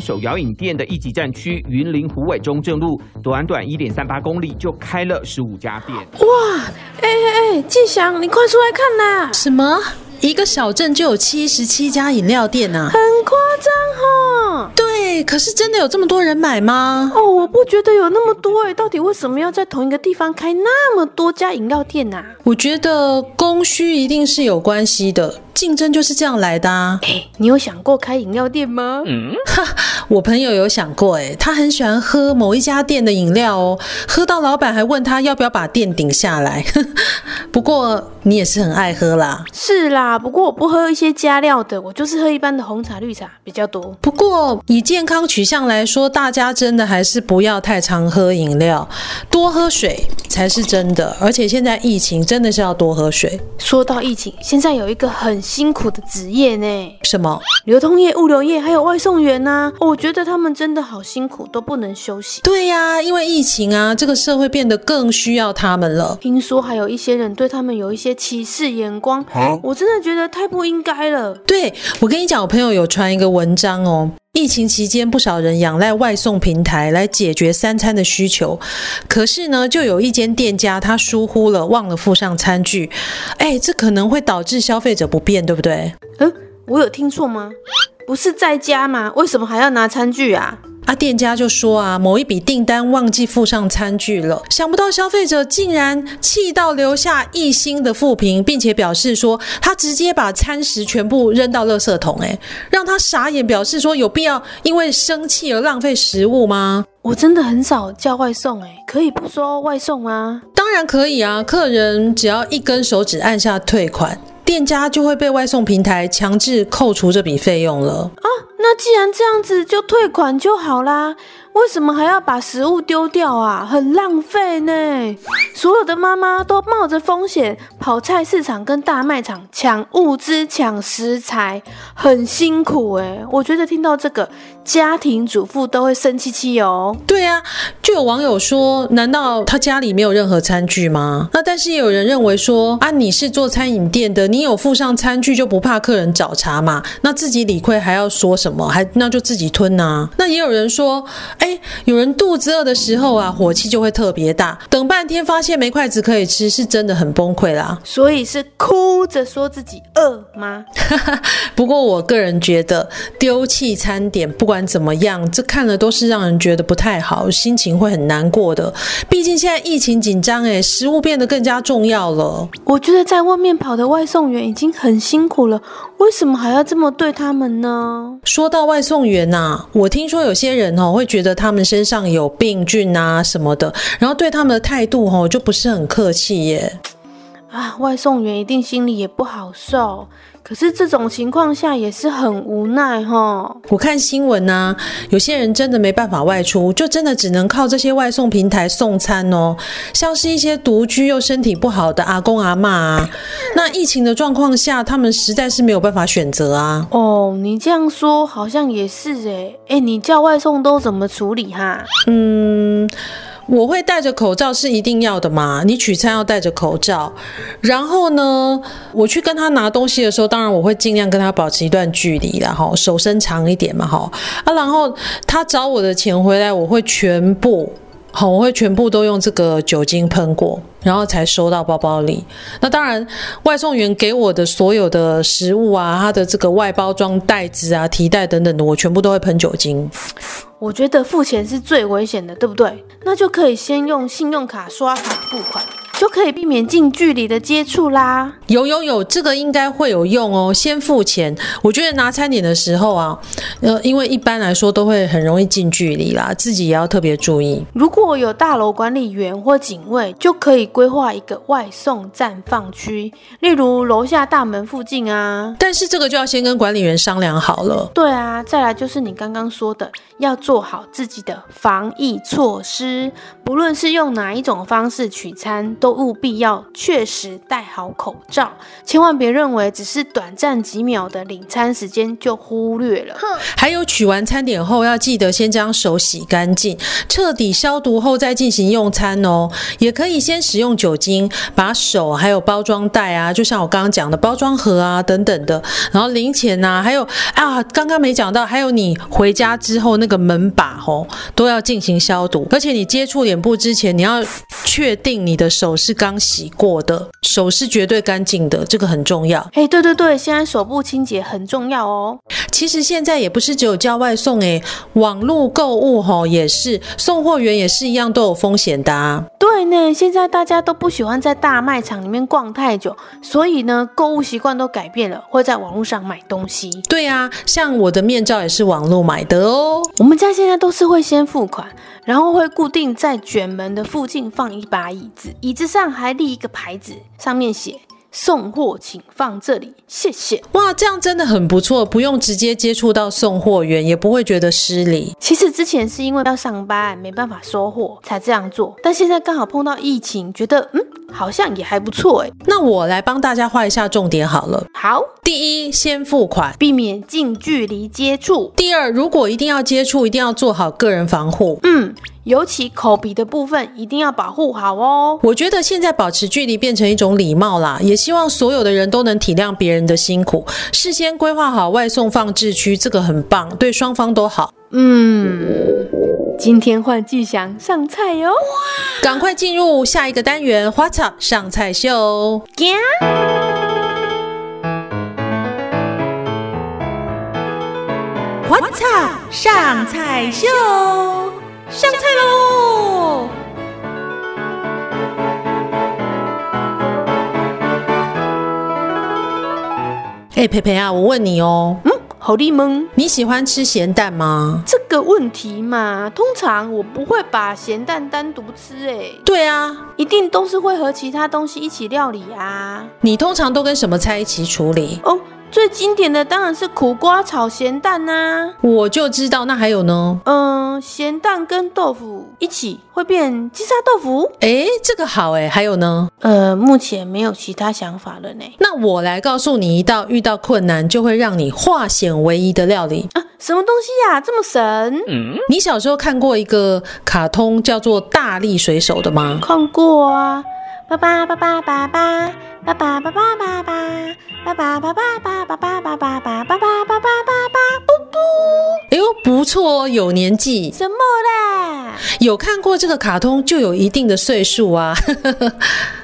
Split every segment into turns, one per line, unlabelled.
手摇饮店的一级战区云林虎尾中正路，短短一点三八公里就开了十五家店。
哇！哎哎哎，季祥，你快出来看呐！
什么？一个小镇就有七十七家饮料店啊？
很夸张哈！
对，可是真的有这么多人买吗？
哦，我不觉得有那么多哎，到底为什么要在同一个地方开那么多家饮料店啊？
我觉得供需一定是有关系的。竞争就是这样来的啊！
哎，你有想过开饮料店吗？
嗯，哈，我朋友有想过，哎，他很喜欢喝某一家店的饮料哦，喝到老板还问他要不要把店顶下来。不过你也是很爱喝啦。
是啦，不过我不喝一些加料的，我就是喝一般的红茶、绿茶比较多。
不过以健康取向来说，大家真的还是不要太常喝饮料，多喝水才是真的。而且现在疫情真的是要多喝水。
说到疫情，现在有一个很辛苦的职业呢？
什么？
流通业、物流业，还有外送员呐、啊？我觉得他们真的好辛苦，都不能休息。
对呀、啊，因为疫情啊，这个社会变得更需要他们了。
听说还有一些人对他们有一些歧视眼光，啊、我真的觉得太不应该了。
对，我跟你讲，我朋友有传一个文章哦。疫情期间，不少人仰赖外送平台来解决三餐的需求。可是呢，就有一间店家他疏忽了，忘了附上餐具。哎，这可能会导致消费者不便，对不对？
嗯，我有听错吗？不是在家吗？为什么还要拿餐具啊？
啊，店家就说啊，某一笔订单忘记附上餐具了，想不到消费者竟然气到留下一星的负评，并且表示说他直接把餐食全部扔到垃圾桶，哎，让他傻眼，表示说有必要因为生气而浪费食物吗？
我真的很少叫外送，哎，可以不说外送吗？
当然可以啊，客人只要一根手指按下退款。店家就会被外送平台强制扣除这笔费用了。
啊，那既然这样子，就退款就好啦。为什么还要把食物丢掉啊？很浪费呢。所有的妈妈都冒着风险跑菜市场跟大卖场抢物资、抢食材，很辛苦哎。我觉得听到这个，家庭主妇都会生气气哦。
对啊，就有网友说，难道他家里没有任何餐具吗？那但是也有人认为说，啊，你是做餐饮店的，你有附上餐具就不怕客人找茬嘛？那自己理亏还要说什么？还那就自己吞呐、啊。那也有人说，哎。有人肚子饿的时候啊，火气就会特别大，等半天发现没筷子可以吃，是真的很崩溃啦。
所以是哭着说自己饿吗？
不过我个人觉得丢弃餐点，不管怎么样，这看了都是让人觉得不太好，心情会很难过的。毕竟现在疫情紧张，哎，食物变得更加重要了。
我觉得在外面跑的外送员已经很辛苦了，为什么还要这么对他们呢？
说到外送员呐，我听说有些人哦会觉得他们身上有病菌啊什么的，然后对他们的态度吼就不是很客气耶。
啊，外送员一定心里也不好受，可是这种情况下也是很无奈哈。
我看新闻啊，有些人真的没办法外出，就真的只能靠这些外送平台送餐哦。像是一些独居又身体不好的阿公阿妈啊，那疫情的状况下，他们实在是没有办法选择啊。
哦，你这样说好像也是诶。诶，你叫外送都怎么处理哈？
嗯。我会戴着口罩是一定要的嘛？你取餐要戴着口罩，然后呢，我去跟他拿东西的时候，当然我会尽量跟他保持一段距离然后，手伸长一点嘛，哈啊，然后他找我的钱回来，我会全部。好，我会全部都用这个酒精喷过，然后才收到包包里。那当然，外送员给我的所有的食物啊，它的这个外包装袋子啊、提袋等等的，我全部都会喷酒精。
我觉得付钱是最危险的，对不对？那就可以先用信用卡刷卡付款，就可以避免近距离的接触啦。
有有有，这个应该会有用哦。先付钱，我觉得拿餐点的时候啊，呃，因为一般来说都会很容易近距离啦，自己也要特别注意。
如果有大楼管理员或警卫，就可以规划一个外送暂放区，例如楼下大门附近啊。
但是这个就要先跟管理员商量好了。
对啊，再来就是你刚刚说的，要做好自己的防疫措施，不论是用哪一种方式取餐，都务必要确实戴好口罩，千万别认为只是短暂几秒的领餐时间就忽略了。
还有取完餐点后，要记得先将手洗干净，彻底消毒后再进行用餐哦。也可以先使用酒精把手还有包装袋啊，就像我刚刚讲的包装盒啊等等的，然后零钱呐，还有啊，刚刚没讲到，还有你回家之后那个门把哦，都要进行消毒。而且你接触脸部之前，你要确定你的手是刚洗过的，手是绝对干净的，这个很重要。
哎，对对对，现在手部清洁很重要哦。
其实现在也不是只有叫外送哎，网络购物吼也是，送货员也是一样都有风险的啊。
对呢，现在大家都不喜欢在大卖场里面逛太久，所以呢，购物习惯都改变了，会在网络上买东西。
对啊，像我的面罩也是网络买的哦。
我们家现在都是会先付款，然后会固定在卷门的附近放一把椅子，椅子上还立一个牌子，上面写。送货请放这里，谢谢。
哇，这样真的很不错，不用直接接触到送货员，也不会觉得失礼。
其实之前是因为要上班，没办法收货才这样做，但现在刚好碰到疫情，觉得嗯，好像也还不错哎。
那我来帮大家画一下重点好了。
好，
第一，先付款，
避免近距离接触。
第二，如果一定要接触，一定要做好个人防护。
嗯。尤其口鼻的部分一定要保护好哦。
我觉得现在保持距离变成一种礼貌啦，也希望所有的人都能体谅别人的辛苦，事先规划好外送放置区，这个很棒，对双方都好。
嗯，今天换季翔上菜哟，
赶快进入下一个单元，What's up 上菜秀。
What's up 上菜秀。上菜喽！
哎、欸，培培啊，我问你哦，
嗯，好丽蒙，
你喜欢吃咸蛋吗？
这个问题嘛，通常我不会把咸蛋单独吃，哎，
对啊，
一定都是会和其他东西一起料理啊。
你通常都跟什么菜一起处理？
哦。最经典的当然是苦瓜炒咸蛋呐、啊，
我就知道。那还有呢？
嗯，咸蛋跟豆腐一起会变金沙豆腐。
哎，这个好哎。还有呢？
呃，目前没有其他想法了呢。
那我来告诉你一道遇到困难就会让你化险为夷的料理
啊！什么东西呀？这么神？
嗯，你小时候看过一个卡通叫做《大力水手》的吗？
看过啊。爸爸爸爸爸爸爸爸爸爸爸爸爸爸爸爸爸爸爸爸爸爸爸爸爸爸爸爸嘟嘟，
哎呦，不错哦，有年纪。
什么啦？
有看过这个卡通就有一定的岁数啊。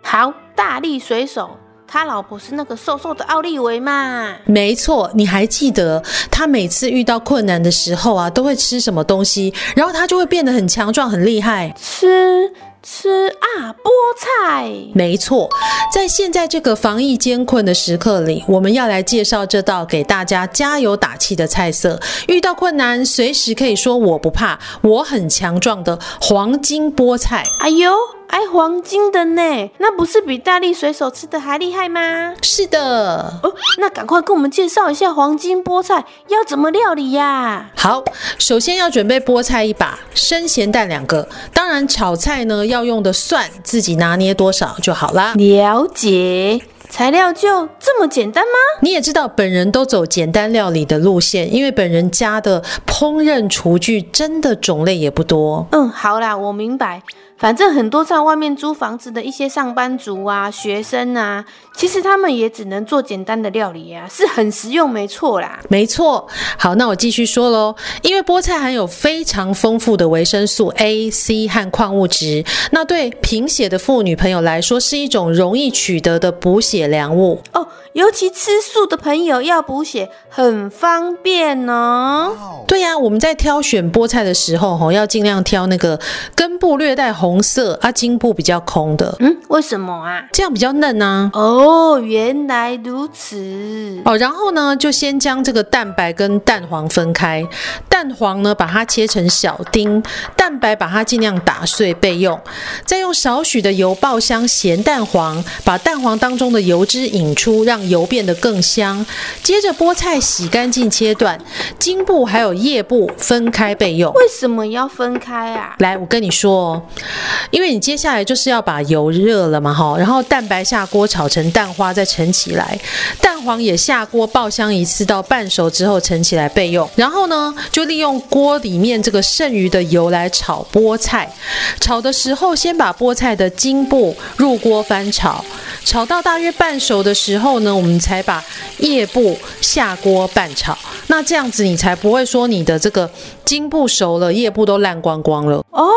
好，大力水手，他老婆是那个瘦瘦的奥利维嘛？
没错，你还记得他每次遇到困难的时候啊，都会吃什么东西，然后他就会变得很强壮、很厉害。
吃。吃啊，菠菜！
没错，在现在这个防疫艰困的时刻里，我们要来介绍这道给大家加油打气的菜色。遇到困难，随时可以说我不怕，我很强壮的黄金菠菜。
哎呦！爱黄金的呢，那不是比大力水手吃的还厉害吗？
是的，
哦，那赶快跟我们介绍一下黄金菠菜要怎么料理呀？
好，首先要准备菠菜一把，生咸蛋两个，当然炒菜呢要用的蒜自己拿捏多少就好啦。
了解，材料就这么简单吗？
你也知道本人都走简单料理的路线，因为本人家的烹饪厨具真的种类也不多。
嗯，好啦，我明白。反正很多在外面租房子的一些上班族啊、学生啊，其实他们也只能做简单的料理啊，是很实用，没错啦。
没错，好，那我继续说喽。因为菠菜含有非常丰富的维生素 A、C 和矿物质，那对贫血的妇女朋友来说是一种容易取得的补血良物。
哦，尤其吃素的朋友要补血很方便哦。
对呀，我们在挑选菠菜的时候，吼，要尽量挑那个根部略带红色啊，茎部比较空的。
嗯，为什么啊？
这样比较嫩啊。
哦，原来如此。
哦，然后呢，就先将这个蛋白跟蛋黄分开，蛋黄呢，把它切成小丁，蛋白把它尽量打碎备用，再用少许的油爆香咸蛋黄，把蛋黄当中的油脂引出，让油变得更香。接着菠菜洗干净切断，茎部还有叶部分开备用。
为什么要分开啊？
来，我跟你说哦，因为你接下来就是要把油热了嘛，哈，然后蛋白下锅炒成蛋花，再盛起来，蛋黄也下锅爆香一次到半熟之后盛起来备用。然后呢，就利用锅里面这个剩余的油来炒菠菜。炒的时候，先把菠菜的茎部入锅翻炒，炒到大约半熟的时候呢，我们才把叶部下锅拌炒。那这样子你才不会说你的这个茎部熟了，叶部都烂光光了。
哦，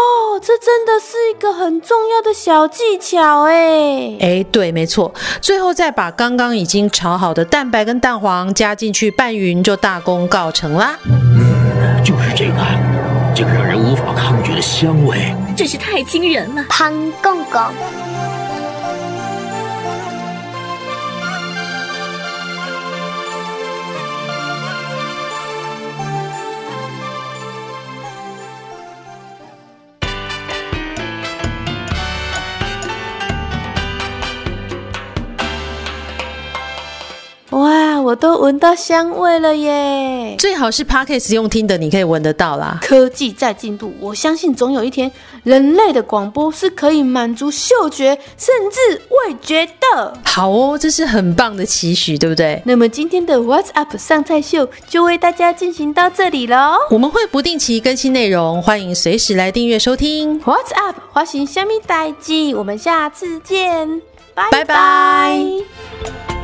这真的是一个很重要的小技巧哎。
哎，对，没错。最后再把刚刚已经炒好的蛋白跟蛋黄加进去拌匀，就大功告成啦。
嗯，就是这个。这个让人无法抗拒的香味，
真是太惊人了！
潘公公。
都闻到香味了耶！
最好是 Podcast 用听的，你可以闻得到啦。
科技在进步，我相信总有一天，人类的广播是可以满足嗅觉甚至味觉的。
好哦，这是很棒的期许，对不对？
那么今天的 What's Up 上菜秀就为大家进行到这里喽。
我们会不定期更新内容，欢迎随时来订阅收听。
What's Up 花型虾米代记，我们下次见，拜
拜拜。